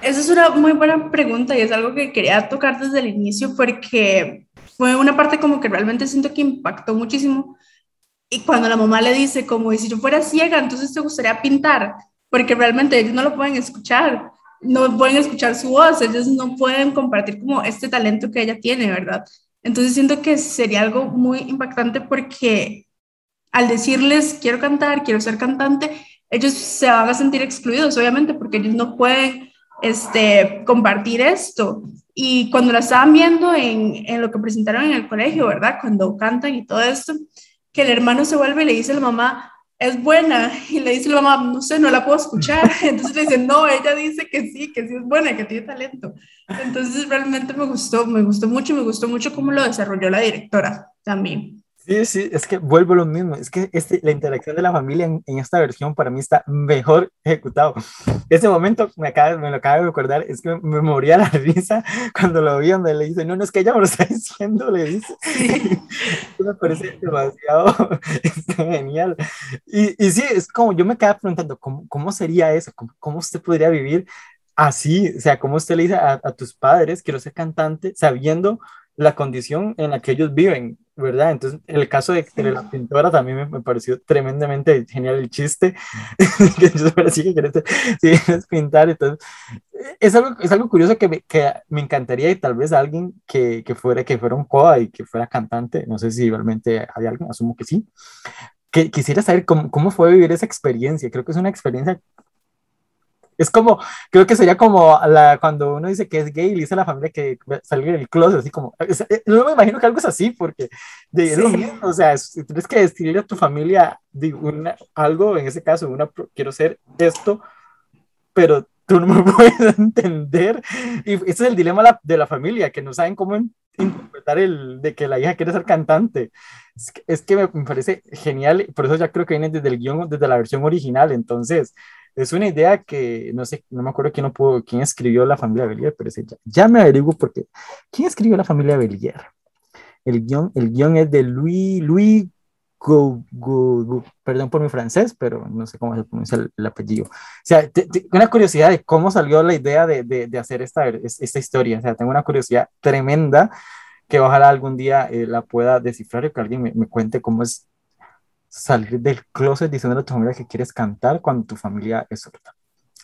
Esa es una muy buena pregunta y es algo que quería tocar desde el inicio porque fue una parte como que realmente siento que impactó muchísimo. Y cuando la mamá le dice como, si yo fuera ciega, entonces te gustaría pintar, porque realmente ellos no lo pueden escuchar, no pueden escuchar su voz, ellos no pueden compartir como este talento que ella tiene, ¿verdad? Entonces siento que sería algo muy impactante porque al decirles quiero cantar, quiero ser cantante, ellos se van a sentir excluidos, obviamente, porque ellos no pueden este, compartir esto. Y cuando la estaban viendo en, en, lo que presentaron en el colegio, ¿verdad? Cuando cantan y todo esto, que el hermano se vuelve y le dice a la mamá, es buena. Y le dice la mamá, no sé, no la puedo escuchar. Entonces le dice, no, ella dice que sí, que sí es buena, que tiene talento. Entonces realmente me gustó, me gustó mucho, me gustó mucho cómo lo desarrolló la directora también.
Sí, sí, es que vuelvo lo mismo. Es que este, la interacción de la familia en, en, esta versión para mí está mejor ejecutado. Ese momento me, acaba, me lo acabo de recordar, es que me moría la risa cuando lo vi donde le dice, no, no es que ella me lo está diciendo, le dice. me parece demasiado genial. Y, y sí, es como yo me quedaba preguntando, ¿cómo, cómo sería eso? ¿Cómo, ¿Cómo, usted podría vivir así? O sea, ¿cómo usted le dice a, a tus padres, quiero ser cantante, sabiendo la condición en la que ellos viven? ¿verdad? Entonces, el caso de, la pintora también me, pareció tremendamente genial el chiste, que yo sí que quieres, pintar, entonces, es algo, es algo curioso que me, que me encantaría y tal vez alguien que, que, fuera, que fuera un coa y que fuera cantante, no sé si realmente hay alguien, asumo que sí, que quisiera saber cómo, cómo fue vivir esa experiencia, creo que es una experiencia es como, creo que sería como la, cuando uno dice que es gay y le dice a la familia que salga del closet, así como, no me imagino que algo es así, porque de, lo mismo, o sea, tienes que decirle a tu familia una, algo, en ese caso, una, quiero ser esto, pero tú no me puedes entender. Y ese es el dilema de la familia, que no saben cómo interpretar el de que la hija quiere ser cantante. Es que, es que me, me, parece genial, por eso ya creo que viene desde el guion, desde la versión original, entonces es una idea que no sé, no me acuerdo quién, no pudo, quién escribió La familia Belier, pero ya, ya, me averiguo porque ¿quién escribió La familia Belier? El guion, el guion es de Louis, Louis Go, go, perdón por mi francés, pero no sé cómo se pronuncia el, apellido. O sea, una curiosidad de cómo salió la idea de, de, de, hacer esta, esta historia. O sea, tengo una curiosidad tremenda que ojalá algún día eh, la pueda descifrar y que alguien me, me cuente cómo es salir del closet diciendo a tu familia que quieres cantar cuando tu familia es sorda.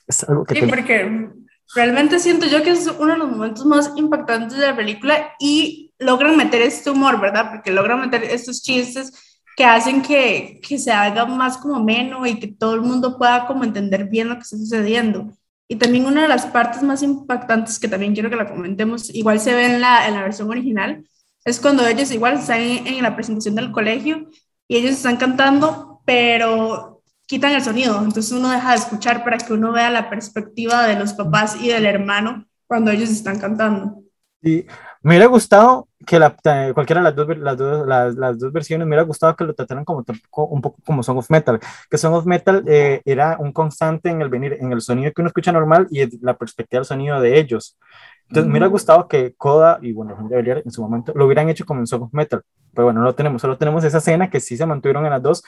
Es algo que... Sí, porque realmente siento yo que es uno de los momentos más impactantes de la película y logran meter este humor, ¿verdad? Porque logran meter estos chistes que hacen que, que se haga más como menos y que todo el mundo pueda como entender bien lo que está sucediendo. Y también una de las partes más impactantes que también quiero que la comentemos, igual se ve en la, en la versión original, es cuando ellos igual están en, en la presentación del colegio y ellos están cantando, pero quitan el sonido, entonces uno deja de escuchar para que uno vea la perspectiva de los papás y del hermano cuando ellos están cantando.
Sí, me hubiera gustado que la, cualquiera de las dos, las, dos, las, las, dos versiones, me hubiera gustado que lo trataran como un poco como Song of Metal, que Song of Metal eh, era un constante en el venir, en el sonido que uno escucha normal y la perspectiva del sonido de ellos. Entonces, me hubiera gustado que Koda y bueno, Belier en su momento lo hubieran hecho como en of Metal, pero bueno, no lo tenemos, solo tenemos esa escena que sí se mantuvieron en las dos,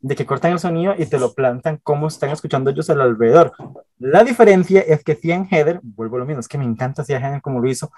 de que cortan el sonido y te lo plantan como están escuchando ellos al alrededor. La diferencia es que Cian Heather, vuelvo a lo mismo, es que me encanta Cian Heather como lo hizo,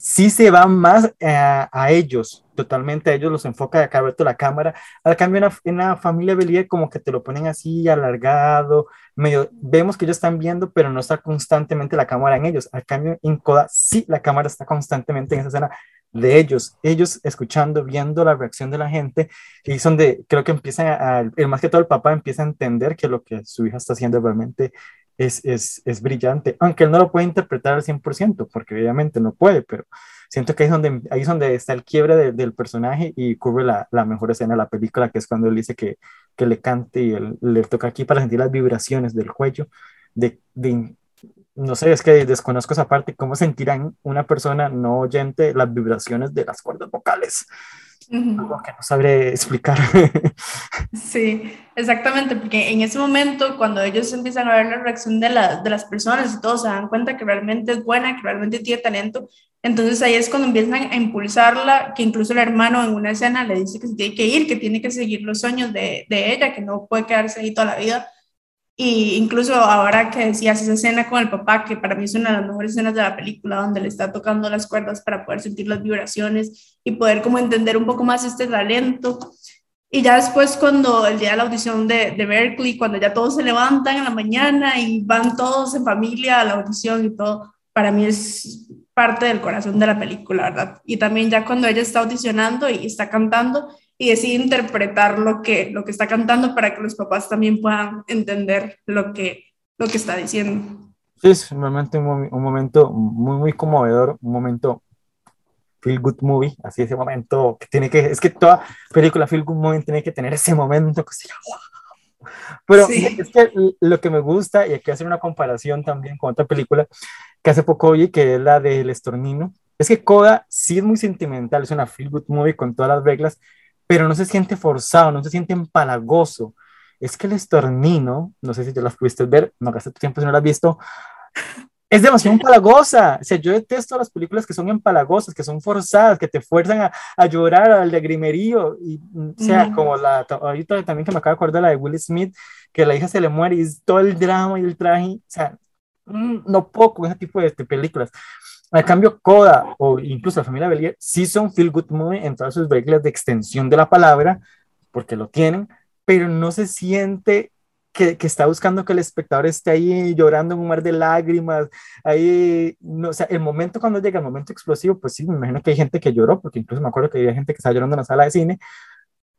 sí se va más eh, a ellos, totalmente a ellos los enfoca de acá abierto la cámara. Al cambio, en la, familia Belier, como que te lo ponen así alargado, medio. Vemos que ellos están viendo, pero no está constantemente la cámara en ellos. Al cambio, en Coda, sí la cámara está constantemente en esa escena de ellos, ellos escuchando, viendo la reacción de la gente, y es donde creo que empiezan a, el más que todo el papá empieza a entender que lo que su hija está haciendo realmente es, es, es, brillante, aunque él no lo puede interpretar al 100%, porque obviamente no puede, pero siento que ahí es donde, ahí es donde está el quiebre del personaje y cubre la, la, mejor escena de la película, que es cuando él dice que, que le cante y él, le toca aquí para sentir las vibraciones del cuello, de, de, no sé, es que desconozco esa parte, cómo sentirán una persona no oyente las vibraciones de las cuerdas vocales. Algo que no sabré explicar.
Sí, exactamente, porque en ese momento, cuando ellos empiezan a ver la reacción de, la, de las personas y todos se dan cuenta que realmente es buena, que realmente tiene talento, entonces ahí es cuando empiezan a impulsarla, que incluso el hermano en una escena le dice que se tiene que ir, que tiene que seguir los sueños de, de ella, que no puede quedarse ahí toda la vida. Y incluso ahora que decías esa escena con el papá, que para mí es una de las mejores escenas de la película, donde le está tocando las cuerdas para poder sentir las vibraciones y poder como entender un poco más este talento. Y ya después cuando el día de la audición de, de Berkeley, cuando ya todos se levantan en la mañana y van todos en familia a la audición y todo, para mí es parte del corazón de la película, ¿verdad? Y también ya cuando ella está audicionando y está cantando, y decide interpretar lo que, lo que está cantando para que los papás también puedan entender lo que, lo que está diciendo.
Sí, es realmente un, un momento muy, muy conmovedor, un momento feel good movie, así ese momento que tiene que, es que toda película feel good movie tiene que tener ese momento que Pero es que lo que me gusta, y aquí hacer una comparación también con otra película que hace poco oí, que es la del Estornino, es que Coda sí es muy sentimental, es una feel good movie con todas las reglas, pero no se siente forzado, no se siente empalagoso. Es que el estornino, no sé si te las pudiste ver, no gasté tu tiempo si no lo has visto, es demasiado empalagosa. O sea, yo detesto las películas que son empalagosas, que son forzadas, que te fuerzan a, a llorar al lagrimerío. Y, o sea, como la, ahorita también que me acabo de acordar la de Will Smith, que la hija se le muere y es todo el drama y el traje. O sea, mm, no poco ese tipo de, de películas. A cambio, Coda o incluso la familia Belier sí son feel good movie en todas sus reglas de extensión de la palabra, porque lo tienen, pero no se siente que, que, está buscando que el espectador esté ahí llorando en un mar de lágrimas. Ahí, no, o sea, el momento cuando llega el momento explosivo, pues sí, me imagino que hay gente que lloró, porque incluso me acuerdo que había gente que estaba llorando en la sala de cine,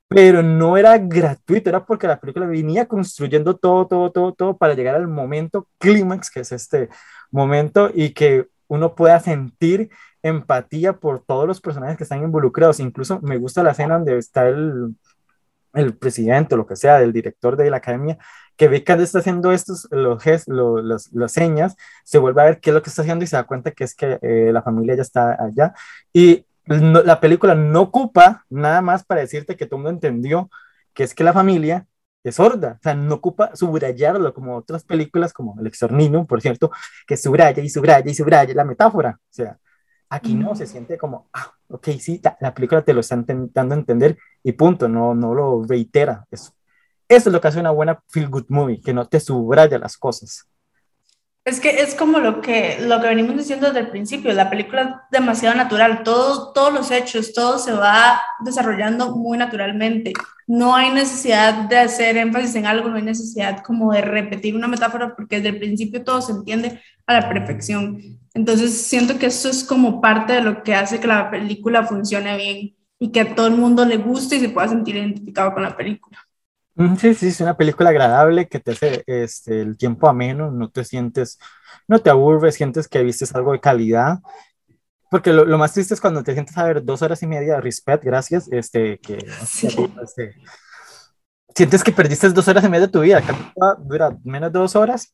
pero no era gratuito, era porque la película venía construyendo todo, todo, todo, todo para llegar al momento clímax, que es este momento, y que uno pueda sentir empatía por todos los personajes que están involucrados. Incluso me gusta la escena donde está el, el presidente o lo que sea, del director de la academia, que que está haciendo estos, los gestos, las señas, se vuelve a ver qué es lo que está haciendo y se da cuenta que es que eh, la familia ya está allá. Y la película no ocupa nada más para decirte que todo el mundo entendió que es que la familia es sorda, o sea, no ocupa subrayarlo como otras películas, como El Exornino, por cierto, que subraya y subraya y subraya la metáfora, o sea, aquí no, se siente como, ah, ok, sí, la, película te lo está intentando entender y punto, no, no lo reitera, eso. Eso es lo que hace una buena feel good movie, que no te subraya las cosas.
Es que es como lo que, lo que venimos diciendo desde el principio, la película es demasiado natural, todo, todos los hechos, todo se va desarrollando muy naturalmente. No hay necesidad de hacer énfasis en algo, no hay necesidad como de repetir una metáfora porque desde el principio todo se entiende a la perfección. Entonces siento que eso es como parte de lo que hace que la película funcione bien y que a todo el mundo le guste y se pueda sentir identificado con la película.
Sí, sí, es una película agradable que te hace este, el tiempo ameno, no te sientes, no te aburres, sientes que viste algo de calidad. Porque lo, lo, más triste es cuando te sientes a ver dos horas y media, de respect, gracias, este, que este, sientes que perdiste dos horas y media de tu vida, dura menos de dos horas,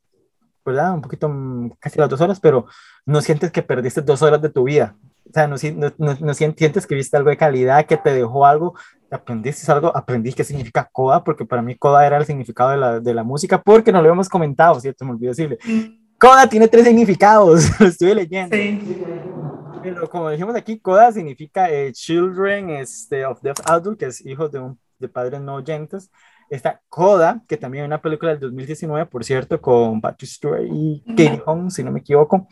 ¿verdad? Un poquito, mm, casi las dos horas, pero no sientes que perdiste dos horas de tu vida. O sea, no, no, no, sientes que viste algo de calidad, que te dejó algo, aprendiste algo, aprendí qué significa coda, porque para mí coda era el significado de la, de la música, porque no lo habíamos comentado, ¿cierto? Me olvidé decirle. Coda tiene tres significados, lo estuve leyendo. Pero como dijimos aquí, Coda significa eh, Children este, of Deaf Adult, que es hijo de, un, de padres no oyentes. Está Coda, que también es una película del 2019, por cierto, con Patrick Stewart y Katie Holmes, si no me equivoco,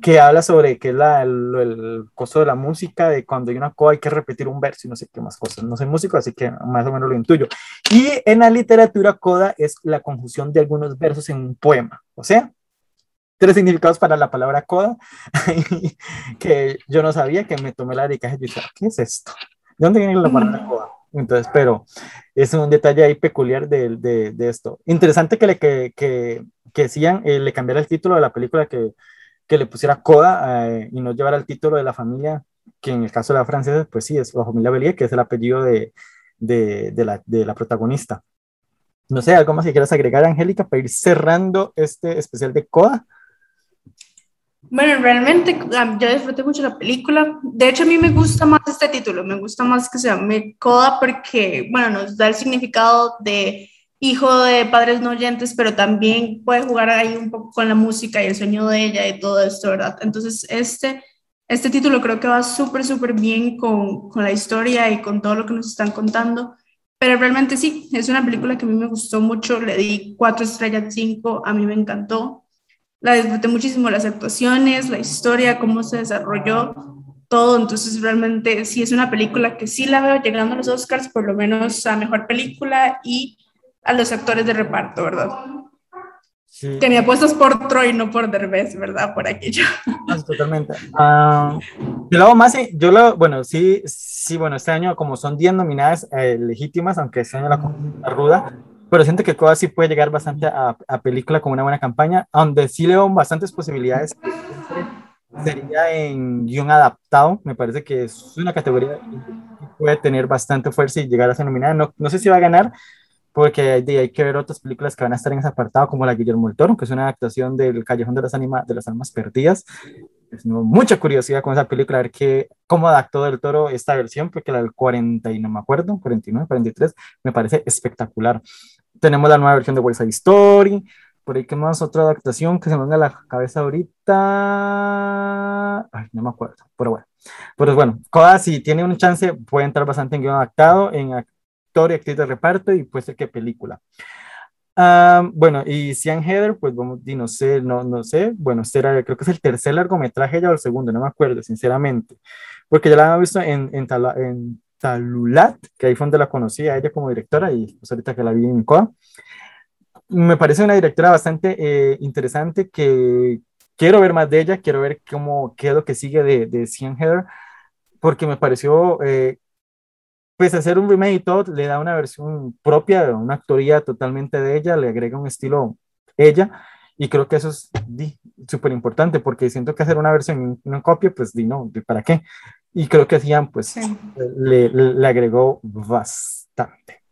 que habla sobre que la, el, el, costo de la música, de cuando hay una coda hay que repetir un verso y no sé qué más cosas. No soy músico, así que más o menos lo intuyo. Y en la literatura, coda es la conjunción de algunos versos en un poema. O sea, tres significados para la palabra coda, que yo no sabía, que me tomé la dedicaje y dije, ¿qué es esto? ¿De dónde viene la palabra coda? Entonces, pero es un detalle ahí peculiar de, de, esto. Interesante que le, que, que, que decían, eh, le cambiara el título de la película, que, que le pusiera Coda eh, y no llevara el título de la familia, que en el caso de la francesa, pues sí, es la familia Bellier, que es el apellido de, de, de, la, de la protagonista. No sé, algo más que quieras agregar, Angélica, para ir cerrando este especial de Coda.
Bueno, realmente yo disfruté mucho la película. De hecho, a mí me gusta más este título, me gusta más que se llame Coda porque, bueno, nos da el significado de hijo de padres no oyentes, pero también puede jugar ahí un poco con la música y el sueño de ella y todo esto, ¿verdad? Entonces, este, este título creo que va súper, súper bien con, con la historia y con todo lo que nos están contando. Pero realmente sí, es una película que a mí me gustó mucho, le di cuatro estrellas cinco, a mí me encantó la disfruté muchísimo las actuaciones, la historia, cómo se desarrolló todo. Entonces, realmente sí es una película que sí la veo llegando a los Oscars, por lo menos a mejor película y a los actores de reparto, ¿verdad? Sí. Que me apuestas por Troy, no por Derbez, ¿verdad? Por aquello.
totalmente. Uh, yo lo hago más, yo lo, bueno, sí, sí, bueno, este año como son 10 nominadas eh, legítimas, aunque este año la, la ruda, pero siento que Coda sí puede llegar bastante a, a, película con una buena campaña, donde sí leo bastantes posibilidades. Sería en guion adaptado, me parece que es una categoría que puede tener bastante fuerza y llegar a ser nominada. No, no sé si va a ganar, porque hay, que ver otras películas que van a estar en ese apartado, como la Guillermo del Toro, que es una adaptación del Callejón de las, anima, de las Almas Perdidas. Tengo mucha curiosidad con esa película, a ver qué, cómo adaptó del Toro esta versión, porque la del 40 y no me acuerdo, 49, 43, me parece espectacular. Tenemos la nueva versión de West Side Story. Por ahí, ¿qué más? Otra adaptación que se me venga a la cabeza ahorita. Ay, no me acuerdo, pero bueno. Pero bueno, Coda, si tiene un chance, puede entrar bastante en guion adaptado, en actor y actriz de reparto y puede ser que película. Um, bueno, y Sian Heather, pues vamos, y no sé, no, no sé, bueno, era, creo que es el tercer largometraje ya o el segundo, no me acuerdo, sinceramente, porque ya la había visto en, en, en Talulat, que ahí fue donde la conocí a ella como directora y pues ahorita que la vi en COA. Me parece una directora bastante eh, interesante que quiero ver más de ella, quiero ver cómo, qué es lo que sigue de, de Cian Heather, porque me pareció, eh, pues hacer un remake y todo, le da una versión propia, una actoría totalmente de ella, le agrega un estilo ella, y creo que eso es súper importante, porque siento que hacer una versión y una copia, pues di no, ¿para qué? Y creo que hacían, pues, sí. le, le, agregó bastante.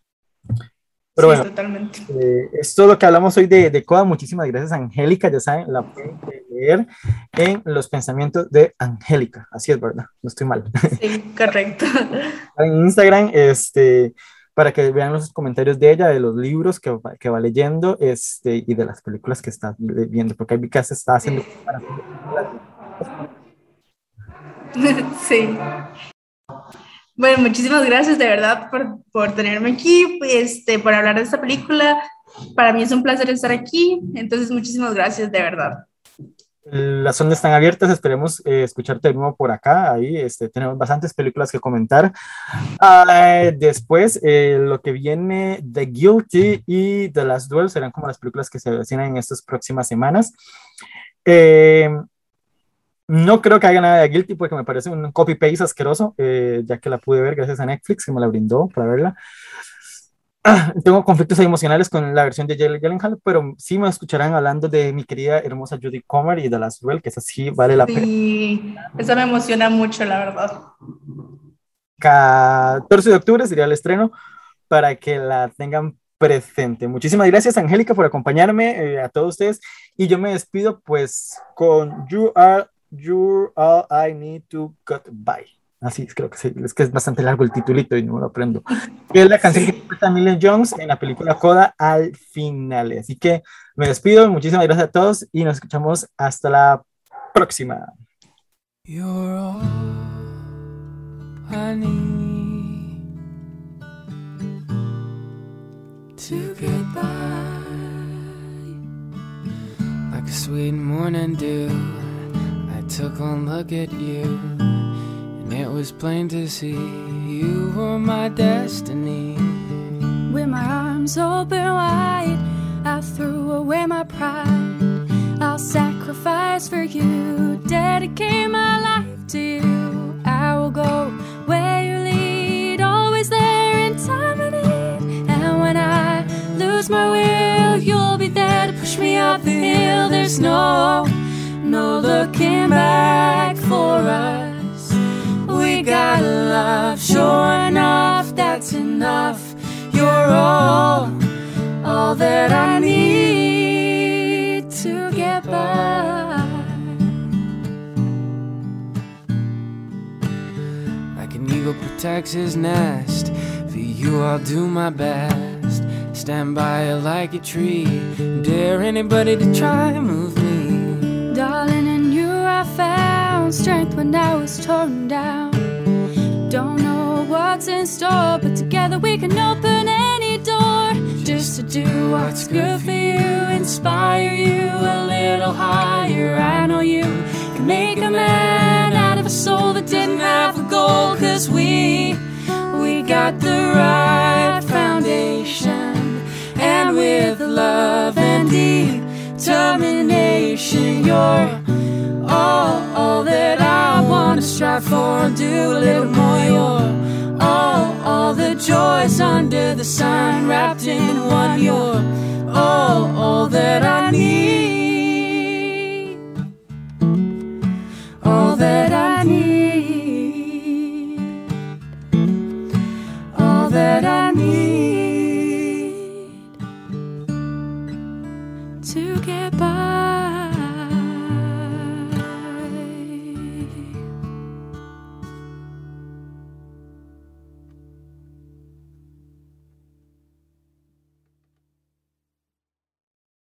Pero
sí,
bueno,
totalmente.
Eh, es todo lo que hablamos hoy de, de Coda. Muchísimas gracias, Angélica. Ya saben, la pueden leer en los pensamientos de Angélica. Así es, ¿verdad? No estoy mal.
Sí, correcto.
en Instagram, este, para que vean los comentarios de ella, de los libros que, que va leyendo este, y de las películas que está viendo, porque hay que se está haciendo.
Sí. Bueno, muchísimas gracias de verdad por, por tenerme aquí, este, por hablar de esta película. Para mí es un placer estar aquí, entonces muchísimas gracias de verdad.
Las ondas están abiertas, esperemos eh, escucharte de nuevo por acá. Ahí este, tenemos bastantes películas que comentar. Uh, después, eh, lo que viene The Guilty y The Last Duel serán como las películas que se avecinan en estas próximas semanas. Eh, no creo que haya nada de Guilty porque me parece un copy-paste asqueroso, eh, ya que la pude ver gracias a Netflix, que me la brindó para verla. Ah, tengo conflictos emocionales con la versión de Jalen Gyllenhaal, pero sí me escucharán hablando de mi querida hermosa Judy Comer y de Last Duel, que esa sí vale la pena.
Sí, esa me emociona mucho, la verdad.
14 de octubre sería el estreno para que la tengan presente. Muchísimas gracias, Angélica, por acompañarme, eh, a todos ustedes. Y yo me despido, pues, con You Are You're all I need to get by.
Así es, creo que sí, es que es bastante largo el titulito y no me lo aprendo. Es la canción que interpreta Millie Jones en la película Coda al final. Así que me despido, muchísimas gracias a todos y nos escuchamos hasta la próxima. You're all I need to get by like a sweet morning dew. Took one look at you. And it was plain to see you were my destiny. With my arms open wide, I threw away my pride. I'll sacrifice for you, dedicate my life to you. I will go where you lead, always there in time of need. And when I lose my will, you'll be there to push me up the hill. There's no, no looking back for us We got love. Sure enough, that's enough. You're all, all that I need to get by. Like an eagle protects his nest, for you I'll do my best. Stand by like a tree, dare anybody to try move found strength when I was torn down. Don't know what's in store, but together we can open any door. Just to do what's good for you, inspire you a little higher. I know you can make a man out of a soul that didn't have a goal, cause we, we got the right foundation. And with love and determination, you're all, all that I wanna strive for and do a little more. You're all, all the joys under the sun wrapped in one. You're all, all that I need. All that